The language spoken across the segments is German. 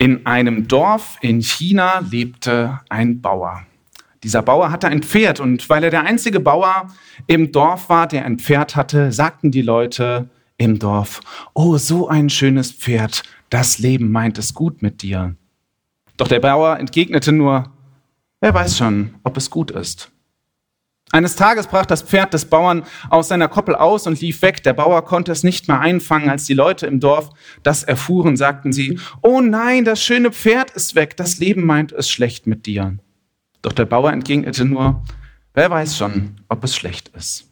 In einem Dorf in China lebte ein Bauer. Dieser Bauer hatte ein Pferd und weil er der einzige Bauer im Dorf war, der ein Pferd hatte, sagten die Leute im Dorf, oh, so ein schönes Pferd, das Leben meint es gut mit dir. Doch der Bauer entgegnete nur, wer weiß schon, ob es gut ist. Eines Tages brach das Pferd des Bauern aus seiner Koppel aus und lief weg. Der Bauer konnte es nicht mehr einfangen. Als die Leute im Dorf das erfuhren, sagten sie, oh nein, das schöne Pferd ist weg. Das Leben meint es schlecht mit dir. Doch der Bauer entgegnete nur, wer weiß schon, ob es schlecht ist.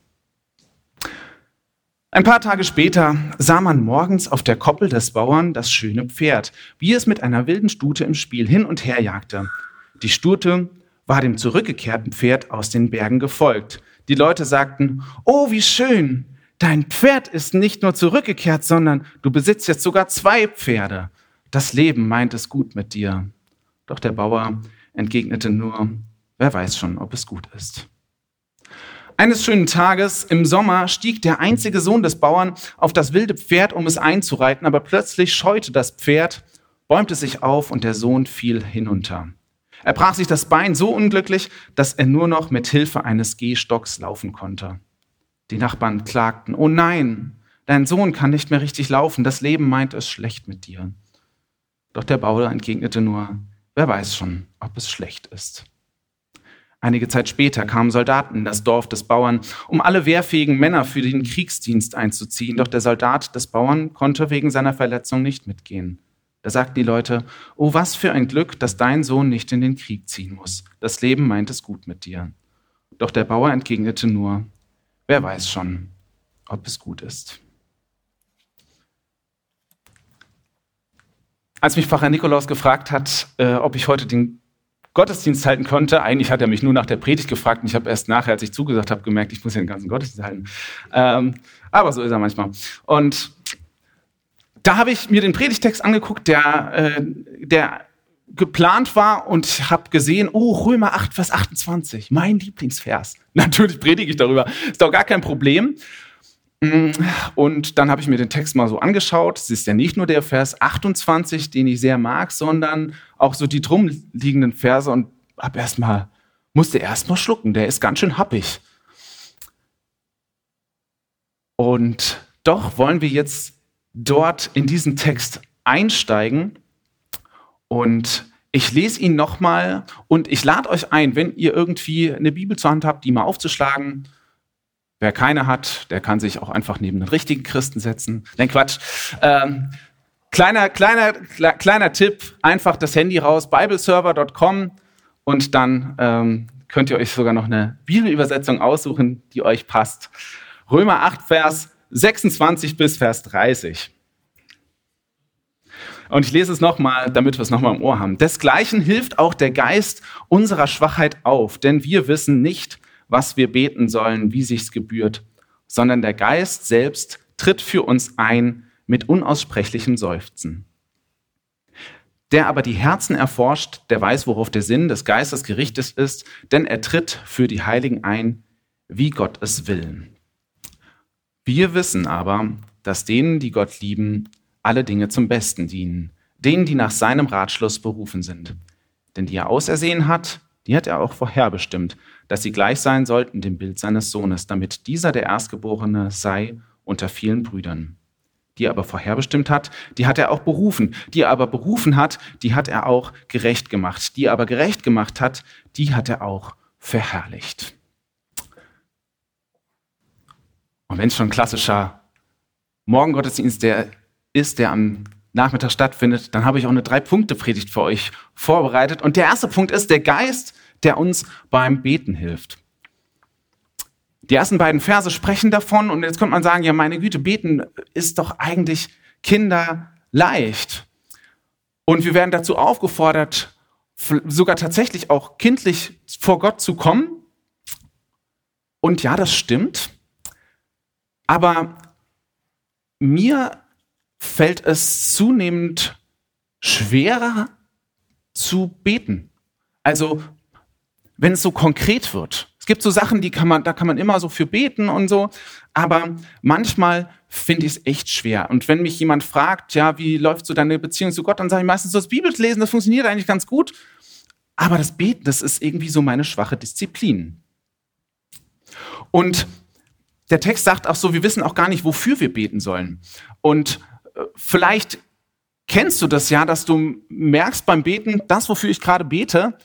Ein paar Tage später sah man morgens auf der Koppel des Bauern das schöne Pferd, wie es mit einer wilden Stute im Spiel hin und her jagte. Die Stute war dem zurückgekehrten Pferd aus den Bergen gefolgt. Die Leute sagten, oh, wie schön, dein Pferd ist nicht nur zurückgekehrt, sondern du besitzt jetzt sogar zwei Pferde. Das Leben meint es gut mit dir. Doch der Bauer entgegnete nur, wer weiß schon, ob es gut ist. Eines schönen Tages im Sommer stieg der einzige Sohn des Bauern auf das wilde Pferd, um es einzureiten, aber plötzlich scheute das Pferd, bäumte sich auf und der Sohn fiel hinunter. Er brach sich das Bein so unglücklich, dass er nur noch mit Hilfe eines Gehstocks laufen konnte. Die Nachbarn klagten, oh nein, dein Sohn kann nicht mehr richtig laufen, das Leben meint es schlecht mit dir. Doch der Bauer entgegnete nur, wer weiß schon, ob es schlecht ist. Einige Zeit später kamen Soldaten in das Dorf des Bauern, um alle wehrfähigen Männer für den Kriegsdienst einzuziehen, doch der Soldat des Bauern konnte wegen seiner Verletzung nicht mitgehen. Da sagten die Leute, oh was für ein Glück, dass dein Sohn nicht in den Krieg ziehen muss. Das Leben meint es gut mit dir. Doch der Bauer entgegnete nur, wer weiß schon, ob es gut ist. Als mich Pfarrer Nikolaus gefragt hat, äh, ob ich heute den Gottesdienst halten konnte, eigentlich hat er mich nur nach der Predigt gefragt und ich habe erst nachher, als ich zugesagt habe, gemerkt, ich muss ja den ganzen Gottesdienst halten. Ähm, aber so ist er manchmal. Und da habe ich mir den Predigtext angeguckt, der, äh, der geplant war und habe gesehen, oh, Römer 8, Vers 28, mein Lieblingsvers. Natürlich predige ich darüber, ist doch gar kein Problem. Mm, und dann habe ich mir den Text mal so angeschaut. Es ist ja nicht nur der Vers 28, den ich sehr mag, sondern auch so die drum liegenden Verse und habe erstmal musste erstmal schlucken. Der ist ganz schön happig. Und doch wollen wir jetzt dort in diesen Text einsteigen und ich lese ihn nochmal und ich lade euch ein, wenn ihr irgendwie eine Bibel zur Hand habt, die mal aufzuschlagen. Wer keine hat, der kann sich auch einfach neben den richtigen Christen setzen. Nein, Quatsch. Ähm, kleiner, kleiner, kleiner Tipp, einfach das Handy raus, bibleserver.com und dann ähm, könnt ihr euch sogar noch eine Bibelübersetzung aussuchen, die euch passt. Römer 8, Vers 26 bis Vers 30. Und ich lese es nochmal, damit wir es nochmal im Ohr haben. Desgleichen hilft auch der Geist unserer Schwachheit auf, denn wir wissen nicht, was wir beten sollen, wie sich's gebührt, sondern der Geist selbst tritt für uns ein mit unaussprechlichem Seufzen. Der aber die Herzen erforscht, der weiß, worauf der Sinn des Geistes gerichtet ist, denn er tritt für die Heiligen ein, wie Gott es will. Wir wissen aber, dass denen, die Gott lieben, alle Dinge zum Besten dienen, denen, die nach seinem Ratschluss berufen sind. Denn die er ausersehen hat, die hat er auch vorherbestimmt, dass sie gleich sein sollten dem Bild seines Sohnes, damit dieser der Erstgeborene sei unter vielen Brüdern. Die er aber vorherbestimmt hat, die hat er auch berufen. Die er aber berufen hat, die hat er auch gerecht gemacht. Die er aber gerecht gemacht hat, die hat er auch verherrlicht. Und wenn es schon ein klassischer Morgengottesdienst der ist, der am Nachmittag stattfindet, dann habe ich auch eine Drei-Punkte-Predigt für euch vorbereitet. Und der erste Punkt ist der Geist, der uns beim Beten hilft. Die ersten beiden Verse sprechen davon und jetzt könnte man sagen, ja meine Güte, beten ist doch eigentlich kinderleicht. Und wir werden dazu aufgefordert, sogar tatsächlich auch kindlich vor Gott zu kommen. Und ja, das stimmt. Aber mir fällt es zunehmend schwerer zu beten. Also, wenn es so konkret wird. Es gibt so Sachen, die kann man, da kann man immer so für beten und so. Aber manchmal finde ich es echt schwer. Und wenn mich jemand fragt, ja, wie läuft so deine Beziehung zu Gott, dann sage ich meistens, das Bibellesen, das funktioniert eigentlich ganz gut. Aber das Beten, das ist irgendwie so meine schwache Disziplin. Und der Text sagt auch so, wir wissen auch gar nicht, wofür wir beten sollen. Und äh, vielleicht kennst du das ja, dass du merkst beim Beten, das, wofür ich gerade bete,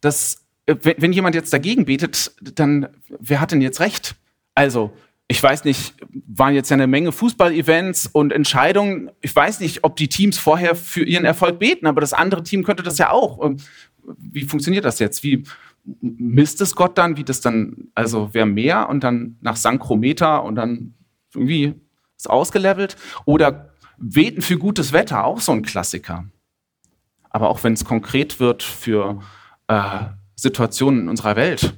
dass äh, wenn, jemand jetzt dagegen betet, dann wer hat denn jetzt recht? Also, ich weiß nicht, waren jetzt ja eine Menge Fußball-Events und Entscheidungen. Ich weiß nicht, ob die Teams vorher für ihren Erfolg beten, aber das andere Team könnte das ja auch. Wie funktioniert das jetzt? Wie misst es Gott dann, wie das dann, also wer mehr und dann nach Sankrometer und dann irgendwie ist ausgelevelt? Oder beten für gutes Wetter, auch so ein Klassiker. Aber auch wenn es konkret wird für äh, Situationen in unserer Welt.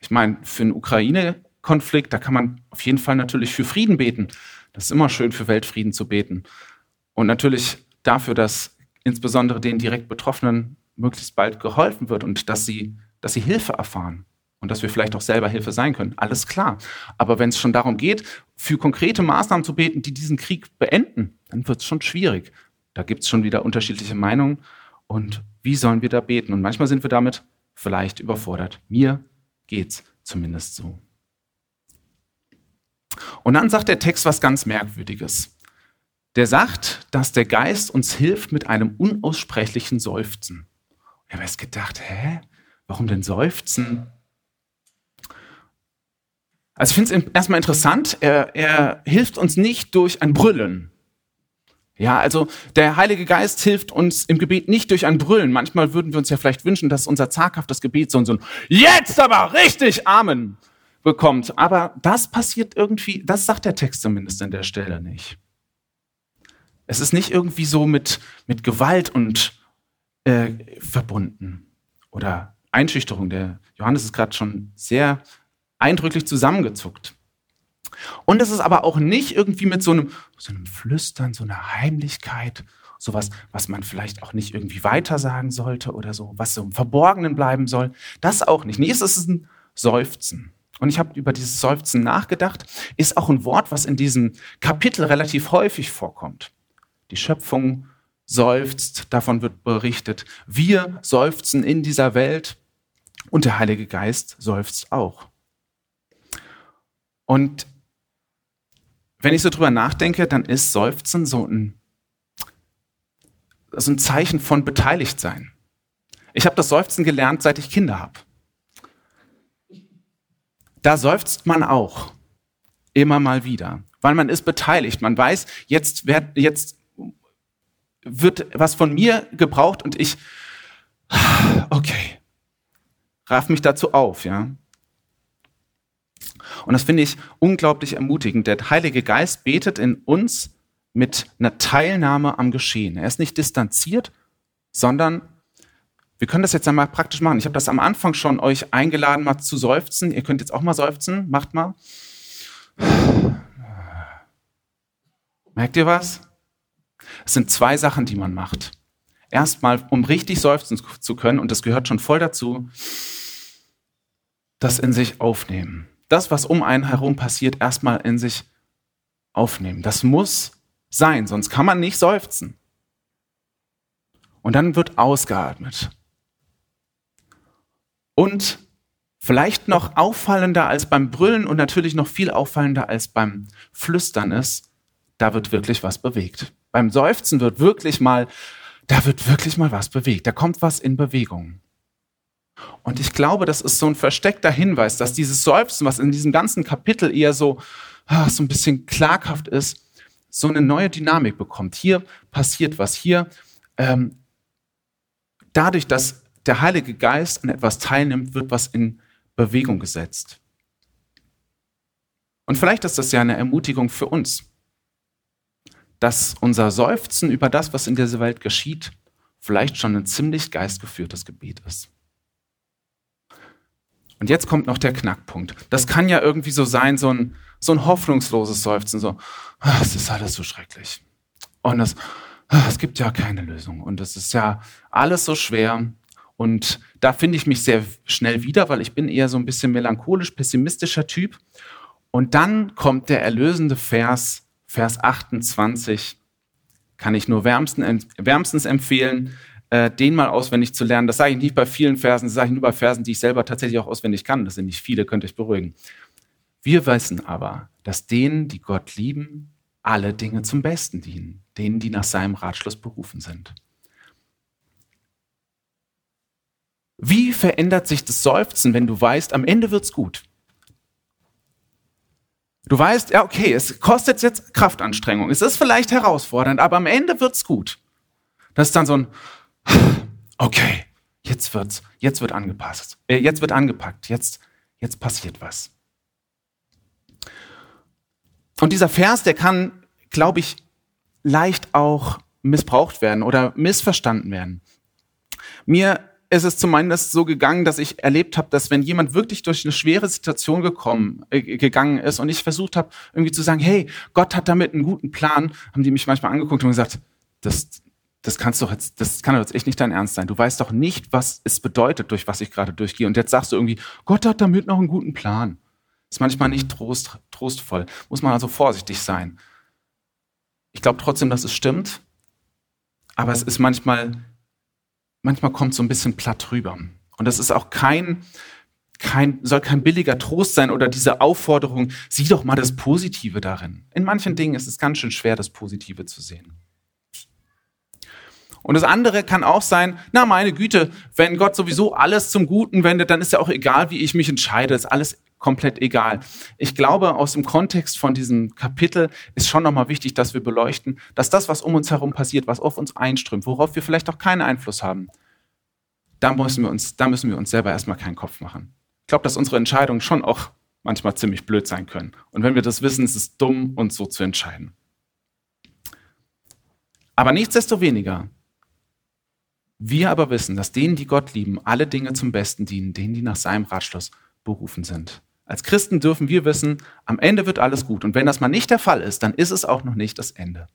Ich meine, für einen Ukraine-Konflikt, da kann man auf jeden Fall natürlich für Frieden beten. Das ist immer schön, für Weltfrieden zu beten. Und natürlich dafür, dass insbesondere den direkt Betroffenen möglichst bald geholfen wird und dass sie, dass sie Hilfe erfahren und dass wir vielleicht auch selber Hilfe sein können. Alles klar. Aber wenn es schon darum geht, für konkrete Maßnahmen zu beten, die diesen Krieg beenden, dann wird es schon schwierig. Da gibt es schon wieder unterschiedliche Meinungen. Und wie sollen wir da beten? Und manchmal sind wir damit vielleicht überfordert. Mir geht's zumindest so. Und dann sagt der Text was ganz Merkwürdiges. Der sagt, dass der Geist uns hilft mit einem unaussprechlichen Seufzen. Ich habe erst gedacht, hä? Warum denn Seufzen? Also ich finde es erstmal interessant, er, er hilft uns nicht durch ein Brüllen. Ja, also der Heilige Geist hilft uns im Gebet nicht durch ein Brüllen. Manchmal würden wir uns ja vielleicht wünschen, dass unser zaghaftes Gebet so, so ein Jetzt aber richtig Amen bekommt. Aber das passiert irgendwie, das sagt der Text zumindest an der Stelle nicht. Es ist nicht irgendwie so mit, mit Gewalt und äh, verbunden oder Einschüchterung. Der Johannes ist gerade schon sehr eindrücklich zusammengezuckt. Und es ist aber auch nicht irgendwie mit so einem, so einem Flüstern, so einer Heimlichkeit, sowas, was man vielleicht auch nicht irgendwie weiter sagen sollte oder so, was so im Verborgenen bleiben soll. Das auch nicht. Nee, es ist ein Seufzen. Und ich habe über dieses Seufzen nachgedacht, ist auch ein Wort, was in diesem Kapitel relativ häufig vorkommt. Die Schöpfung seufzt, davon wird berichtet. Wir seufzen in dieser Welt und der Heilige Geist seufzt auch. Und wenn ich so drüber nachdenke, dann ist Seufzen so ein, so ein Zeichen von Beteiligtsein. Ich habe das Seufzen gelernt, seit ich Kinder habe. Da seufzt man auch immer mal wieder, weil man ist beteiligt. Man weiß, jetzt, wird, jetzt wird was von mir gebraucht und ich, raff mich dazu auf, ja. Und das finde ich unglaublich ermutigend. Der Heilige Geist betet in uns mit einer Teilnahme am Geschehen. Er ist nicht distanziert, sondern wir können das jetzt einmal praktisch machen. Ich habe das am Anfang schon euch eingeladen, mal zu seufzen. Ihr könnt jetzt auch mal seufzen. Macht mal. Merkt ihr was? Es sind zwei Sachen, die man macht. Erstmal, um richtig seufzen zu können, und das gehört schon voll dazu, das in sich aufnehmen das, was um einen herum passiert, erstmal in sich aufnehmen. Das muss sein, sonst kann man nicht seufzen. Und dann wird ausgeatmet. Und vielleicht noch auffallender als beim Brüllen und natürlich noch viel auffallender als beim Flüstern ist, da wird wirklich was bewegt. Beim Seufzen wird wirklich mal, da wird wirklich mal was bewegt. Da kommt was in Bewegung. Und ich glaube, das ist so ein versteckter Hinweis, dass dieses Seufzen, was in diesem ganzen Kapitel eher so, ah, so ein bisschen klaghaft ist, so eine neue Dynamik bekommt. Hier passiert was. Hier, ähm, dadurch, dass der Heilige Geist an etwas teilnimmt, wird was in Bewegung gesetzt. Und vielleicht ist das ja eine Ermutigung für uns, dass unser Seufzen über das, was in dieser Welt geschieht, vielleicht schon ein ziemlich geistgeführtes Gebet ist. Und jetzt kommt noch der Knackpunkt. Das kann ja irgendwie so sein, so ein, so ein hoffnungsloses Seufzen, so, ah, es ist alles so schrecklich. Und es, ah, es gibt ja keine Lösung. Und es ist ja alles so schwer. Und da finde ich mich sehr schnell wieder, weil ich bin eher so ein bisschen melancholisch, pessimistischer Typ. Und dann kommt der erlösende Vers, Vers 28, kann ich nur wärmstens, wärmstens empfehlen, äh, den mal auswendig zu lernen. Das sage ich nicht bei vielen Versen, das sage ich nur bei Versen, die ich selber tatsächlich auch auswendig kann. Das sind nicht viele, könnt euch beruhigen. Wir wissen aber, dass denen, die Gott lieben, alle Dinge zum Besten dienen, denen, die nach seinem Ratschluss berufen sind. Wie verändert sich das Seufzen, wenn du weißt, am Ende wird's gut? Du weißt, ja, okay, es kostet jetzt Kraftanstrengung. Es ist vielleicht herausfordernd, aber am Ende wird's gut. Das ist dann so ein, okay, jetzt wird's, jetzt wird angepasst, äh, jetzt wird angepackt, jetzt, jetzt passiert was. Und dieser Vers, der kann, glaube ich, leicht auch missbraucht werden oder missverstanden werden. Mir ist es zumindest so gegangen, dass ich erlebt habe, dass wenn jemand wirklich durch eine schwere Situation gekommen, äh, gegangen ist und ich versucht habe, irgendwie zu sagen, hey, Gott hat damit einen guten Plan, haben die mich manchmal angeguckt und gesagt, das, das kannst doch jetzt, das kann doch jetzt echt nicht dein Ernst sein. Du weißt doch nicht, was es bedeutet, durch was ich gerade durchgehe. Und jetzt sagst du irgendwie, Gott hat damit noch einen guten Plan. Ist manchmal nicht trost, trostvoll. Muss man also vorsichtig sein. Ich glaube trotzdem, dass es stimmt. Aber es ist manchmal manchmal kommt so ein bisschen platt rüber. Und das ist auch kein, kein, soll kein billiger Trost sein oder diese Aufforderung, sieh doch mal das Positive darin. In manchen Dingen ist es ganz schön schwer, das Positive zu sehen. Und das andere kann auch sein, na meine Güte, wenn Gott sowieso alles zum Guten wendet, dann ist ja auch egal, wie ich mich entscheide, ist alles komplett egal. Ich glaube, aus dem Kontext von diesem Kapitel ist schon nochmal wichtig, dass wir beleuchten, dass das, was um uns herum passiert, was auf uns einströmt, worauf wir vielleicht auch keinen Einfluss haben, da müssen wir uns, da müssen wir uns selber erstmal keinen Kopf machen. Ich glaube, dass unsere Entscheidungen schon auch manchmal ziemlich blöd sein können. Und wenn wir das wissen, ist es dumm, uns so zu entscheiden. Aber nichtsdestoweniger, wir aber wissen, dass denen, die Gott lieben, alle Dinge zum Besten dienen, denen, die nach seinem Ratschluss berufen sind. Als Christen dürfen wir wissen, am Ende wird alles gut. Und wenn das mal nicht der Fall ist, dann ist es auch noch nicht das Ende.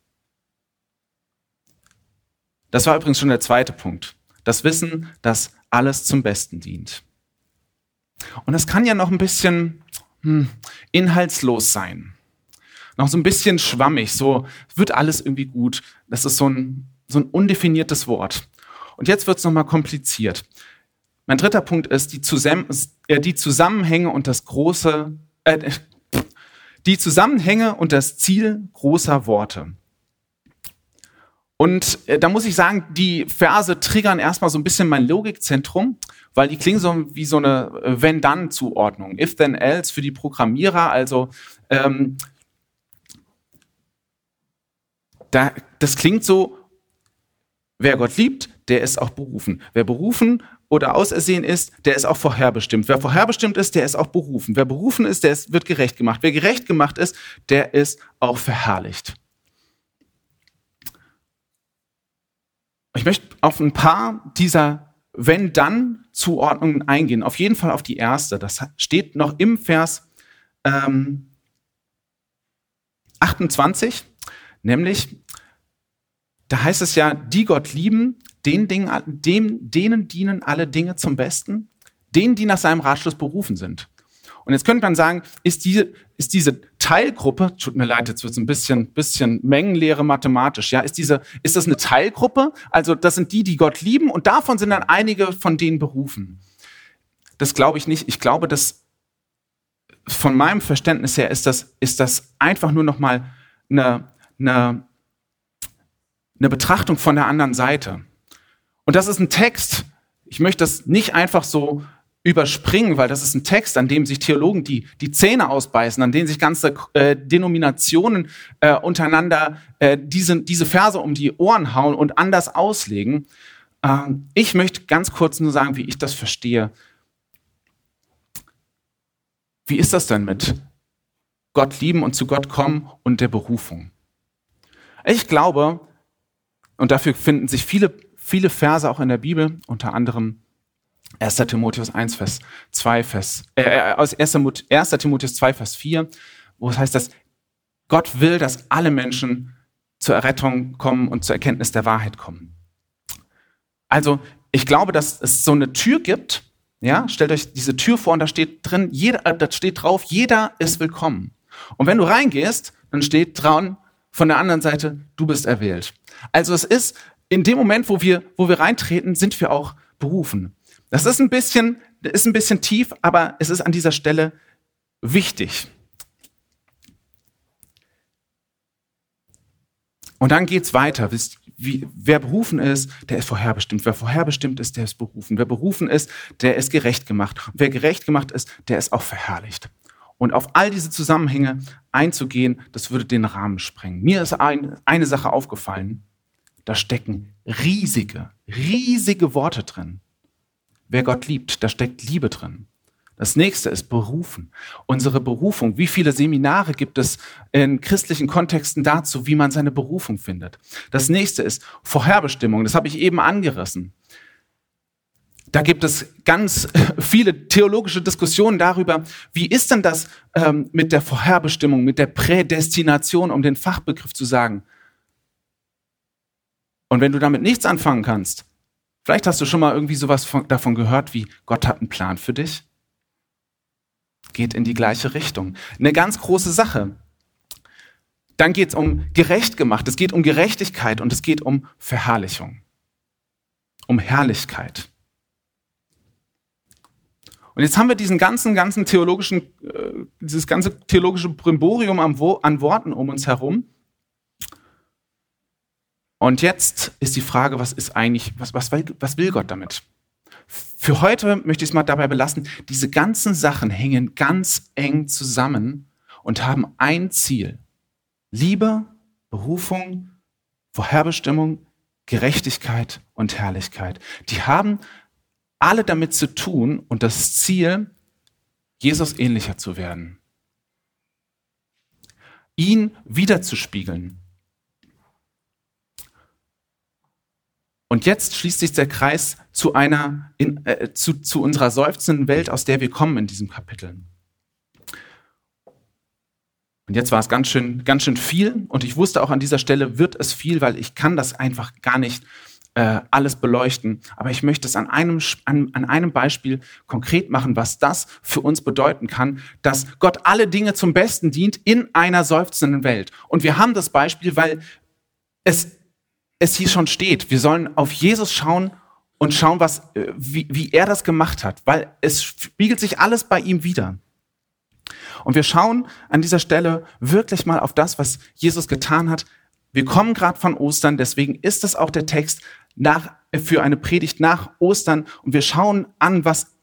Das war übrigens schon der zweite Punkt. Das Wissen, dass alles zum Besten dient. Und es kann ja noch ein bisschen hm, inhaltslos sein. Noch so ein bisschen schwammig, so wird alles irgendwie gut. Das ist so ein, so ein undefiniertes Wort. Und jetzt wird es nochmal kompliziert. Mein dritter Punkt ist die, Zusam äh, die Zusammenhänge und das große, äh, die Zusammenhänge und das Ziel großer Worte. Und äh, da muss ich sagen, die Verse triggern erstmal so ein bisschen mein Logikzentrum, weil die klingen so wie so eine äh, Wenn-Dann-Zuordnung. If then else für die Programmierer, also ähm, da, das klingt so, wer Gott liebt, der ist auch berufen. Wer berufen oder ausersehen ist, der ist auch vorherbestimmt. Wer vorherbestimmt ist, der ist auch berufen. Wer berufen ist, der ist, wird gerecht gemacht. Wer gerecht gemacht ist, der ist auch verherrlicht. Ich möchte auf ein paar dieser Wenn-Dann-Zuordnungen eingehen. Auf jeden Fall auf die erste. Das steht noch im Vers ähm, 28, nämlich, da heißt es ja, die Gott lieben, den Dingen, dem, denen dienen alle Dinge zum Besten, denen, die nach seinem Ratschluss berufen sind. Und jetzt könnte man sagen, ist diese, ist diese Teilgruppe, tut mir leid, jetzt wird es ein bisschen, bisschen Mengenlehre mathematisch, ja, ist diese, ist das eine Teilgruppe? Also das sind die, die Gott lieben und davon sind dann einige von denen berufen. Das glaube ich nicht. Ich glaube, dass von meinem Verständnis her ist das, ist das einfach nur noch mal eine, eine, eine Betrachtung von der anderen Seite. Und das ist ein Text. Ich möchte das nicht einfach so überspringen, weil das ist ein Text, an dem sich Theologen die, die Zähne ausbeißen, an dem sich ganze äh, Denominationen äh, untereinander äh, diese, diese Verse um die Ohren hauen und anders auslegen. Ähm, ich möchte ganz kurz nur sagen, wie ich das verstehe. Wie ist das denn mit Gott lieben und zu Gott kommen und der Berufung? Ich glaube, und dafür finden sich viele, viele Verse auch in der Bibel, unter anderem 1. Timotheus 1, Vers 2, Vers, äh, äh aus 1. 1. Timotheus 2, Vers 4, wo es heißt, dass Gott will, dass alle Menschen zur Errettung kommen und zur Erkenntnis der Wahrheit kommen. Also ich glaube, dass es so eine Tür gibt. Ja, stellt euch diese Tür vor und da steht drin, jeder, äh, da steht drauf, jeder ist willkommen. Und wenn du reingehst, dann steht dran von der anderen Seite, du bist erwählt. Also es ist in dem Moment, wo wir, wo wir reintreten, sind wir auch berufen. Das ist ein bisschen, ist ein bisschen tief, aber es ist an dieser Stelle wichtig. Und dann geht's weiter. Wisst, wie, wer berufen ist, der ist vorherbestimmt. Wer vorherbestimmt ist, der ist berufen. Wer berufen ist, der ist gerecht gemacht. Und wer gerecht gemacht ist, der ist auch verherrlicht. Und auf all diese Zusammenhänge einzugehen, das würde den Rahmen sprengen. Mir ist ein, eine Sache aufgefallen. Da stecken riesige, riesige Worte drin. Wer Gott liebt, da steckt Liebe drin. Das nächste ist Berufen. Unsere Berufung. Wie viele Seminare gibt es in christlichen Kontexten dazu, wie man seine Berufung findet? Das nächste ist Vorherbestimmung. Das habe ich eben angerissen. Da gibt es ganz viele theologische Diskussionen darüber, wie ist denn das ähm, mit der Vorherbestimmung, mit der Prädestination, um den Fachbegriff zu sagen. Und wenn du damit nichts anfangen kannst, vielleicht hast du schon mal irgendwie sowas von, davon gehört, wie Gott hat einen Plan für dich geht in die gleiche Richtung. Eine ganz große Sache. Dann geht es um gerecht gemacht, es geht um Gerechtigkeit und es geht um Verherrlichung, um Herrlichkeit. Und jetzt haben wir diesen ganzen, ganzen theologischen, äh, dieses ganze theologische Brimborium an, an Worten um uns herum. Und jetzt ist die Frage, was ist eigentlich, was, was, was will Gott damit? Für heute möchte ich es mal dabei belassen, diese ganzen Sachen hängen ganz eng zusammen und haben ein Ziel. Liebe, Berufung, Vorherbestimmung, Gerechtigkeit und Herrlichkeit. Die haben alle damit zu tun und das Ziel, Jesus ähnlicher zu werden. Ihn wiederzuspiegeln. Und jetzt schließt sich der Kreis zu einer, in, äh, zu, zu unserer seufzenden Welt, aus der wir kommen in diesem Kapitel. Und jetzt war es ganz schön, ganz schön viel. Und ich wusste auch an dieser Stelle wird es viel, weil ich kann das einfach gar nicht äh, alles beleuchten. Aber ich möchte es an einem, an, an einem Beispiel konkret machen, was das für uns bedeuten kann, dass Gott alle Dinge zum Besten dient in einer seufzenden Welt. Und wir haben das Beispiel, weil es es hier schon steht. Wir sollen auf Jesus schauen und schauen, was, äh, wie, wie er das gemacht hat, weil es spiegelt sich alles bei ihm wieder. Und wir schauen an dieser Stelle wirklich mal auf das, was Jesus getan hat. Wir kommen gerade von Ostern, deswegen ist es auch der Text nach, für eine Predigt nach Ostern und wir schauen an, was,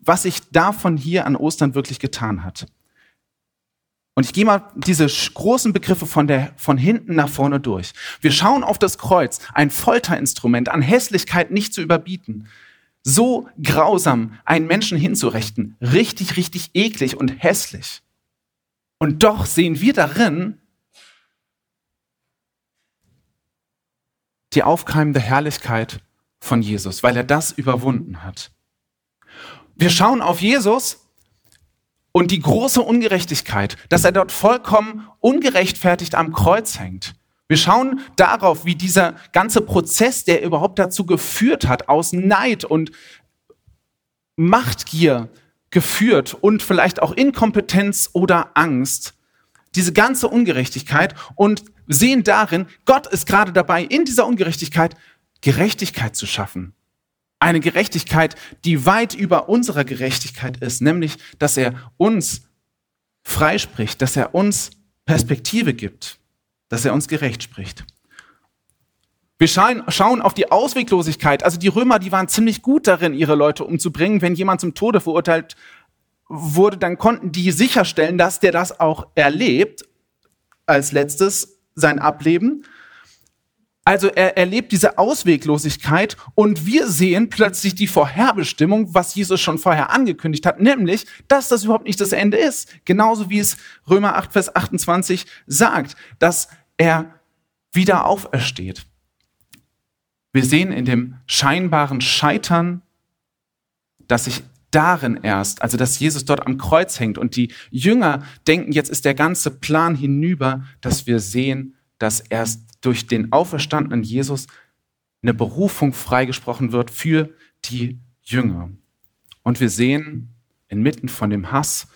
was sich davon hier an Ostern wirklich getan hat. Und ich gehe mal diese großen Begriffe von, der, von hinten nach vorne durch. Wir schauen auf das Kreuz, ein Folterinstrument, an Hässlichkeit nicht zu überbieten. So grausam einen Menschen hinzurechten, richtig, richtig eklig und hässlich. Und doch sehen wir darin die aufkeimende Herrlichkeit von Jesus, weil er das überwunden hat. Wir schauen auf Jesus und die große Ungerechtigkeit, dass er dort vollkommen ungerechtfertigt am Kreuz hängt. Wir schauen darauf, wie dieser ganze Prozess, der überhaupt dazu geführt hat, aus Neid und Machtgier geführt und vielleicht auch Inkompetenz oder Angst, diese ganze Ungerechtigkeit und sehen darin, Gott ist gerade dabei, in dieser Ungerechtigkeit Gerechtigkeit zu schaffen. Eine Gerechtigkeit, die weit über unserer Gerechtigkeit ist, nämlich, dass er uns freispricht, dass er uns Perspektive gibt, dass er uns gerecht spricht. Wir schauen auf die Ausweglosigkeit. Also die Römer, die waren ziemlich gut darin, ihre Leute umzubringen. Wenn jemand zum Tode verurteilt wurde, dann konnten die sicherstellen, dass der das auch erlebt. Als letztes sein Ableben. Also er erlebt diese Ausweglosigkeit und wir sehen plötzlich die Vorherbestimmung, was Jesus schon vorher angekündigt hat, nämlich, dass das überhaupt nicht das Ende ist. Genauso wie es Römer 8, Vers 28 sagt, dass er wieder aufersteht. Wir sehen in dem scheinbaren Scheitern, dass sich darin erst, also dass Jesus dort am Kreuz hängt und die Jünger denken, jetzt ist der ganze Plan hinüber, dass wir sehen, dass erst durch den auferstandenen Jesus eine Berufung freigesprochen wird für die Jünger. Und wir sehen inmitten von dem Hass,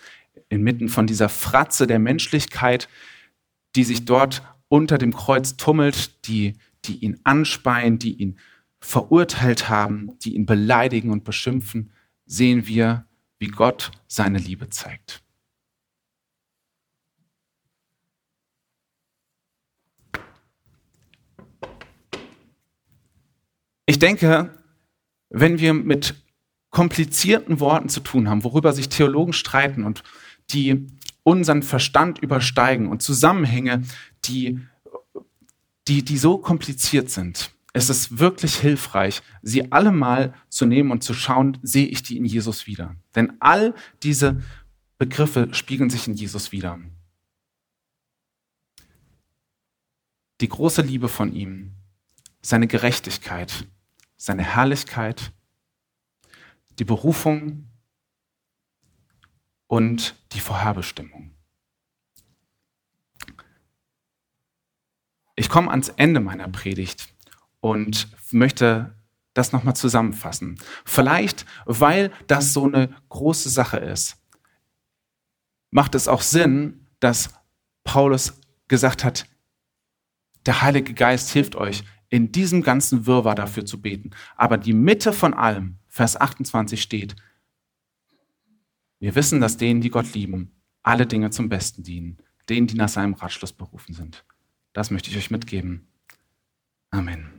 inmitten von dieser Fratze der Menschlichkeit, die sich dort unter dem Kreuz tummelt, die, die ihn anspeien, die ihn verurteilt haben, die ihn beleidigen und beschimpfen, sehen wir, wie Gott seine Liebe zeigt. Ich denke, wenn wir mit komplizierten Worten zu tun haben, worüber sich Theologen streiten und die unseren Verstand übersteigen und Zusammenhänge, die, die, die so kompliziert sind, es ist wirklich hilfreich, sie alle mal zu nehmen und zu schauen, sehe ich die in Jesus wieder. Denn all diese Begriffe spiegeln sich in Jesus wieder. Die große Liebe von ihm, seine Gerechtigkeit, seine Herrlichkeit, die Berufung und die Vorherbestimmung. Ich komme ans Ende meiner Predigt und möchte das nochmal zusammenfassen. Vielleicht, weil das so eine große Sache ist, macht es auch Sinn, dass Paulus gesagt hat, der Heilige Geist hilft euch, in diesem ganzen Wirrwarr dafür zu beten. Aber die Mitte von allem, Vers 28 steht, wir wissen, dass denen, die Gott lieben, alle Dinge zum Besten dienen, denen, die nach seinem Ratschluss berufen sind. Das möchte ich euch mitgeben. Amen.